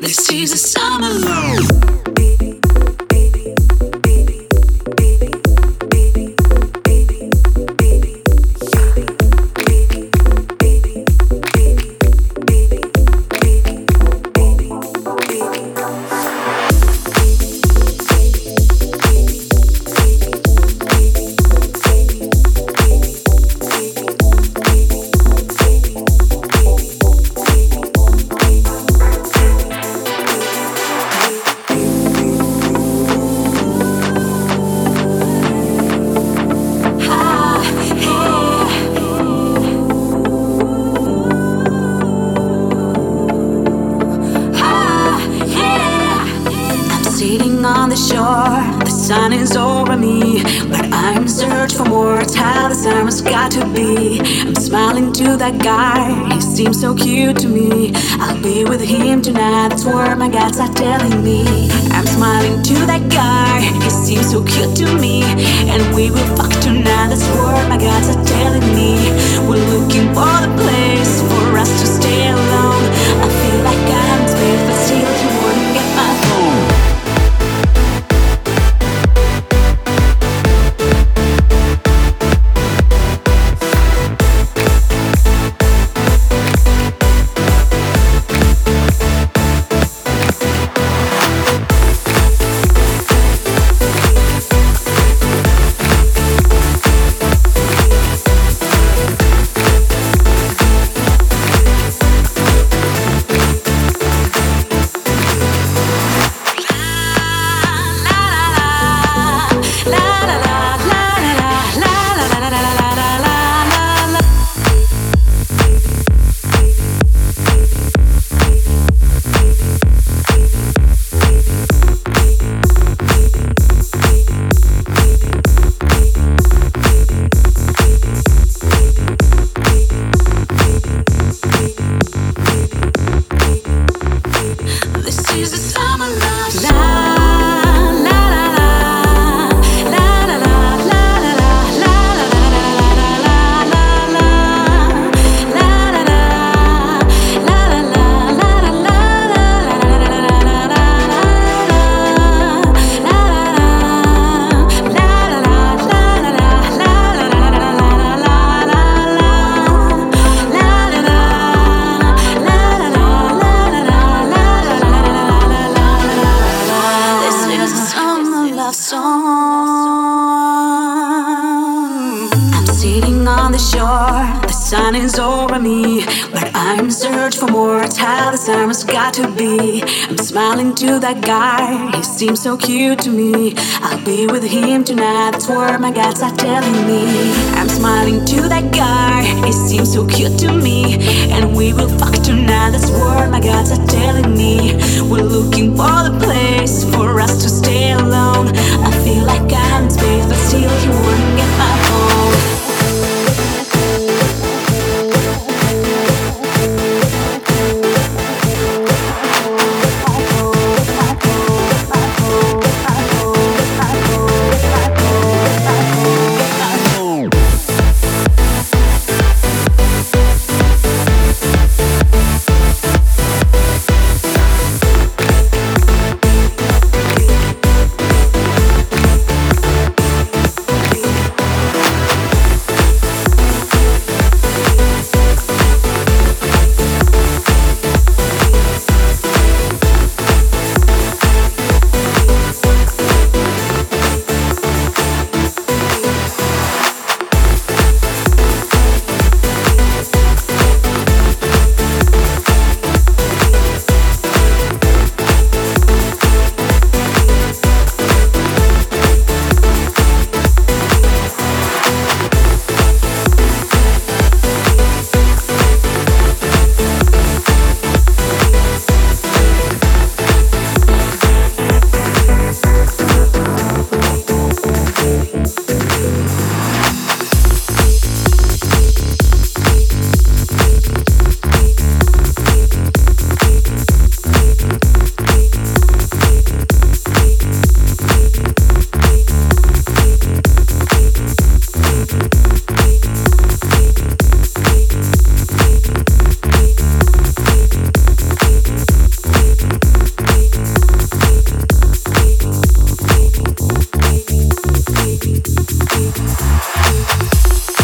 This is a summer love. sun is over me. But I'm searching for more. Tell the summer's got to be. I'm smiling to that guy. He seems so cute to me. I'll be with him tonight. That's what my guts are telling me. I'm smiling to that guy. He seems so cute to me. And we will fuck tonight. That's what my guts are telling me. song. I'm sitting on the shore, the sun is over me, but I'm searching for more. Tell the summer's got to be. I'm smiling to that guy, he seems so cute to me. I'll be with him tonight, that's what my guts are telling me. I'm smiling to that guy, he seems so cute to me, and we will fuck tonight this world, my gods are telling me. We're looking for the place for us to stay alone. Thank you.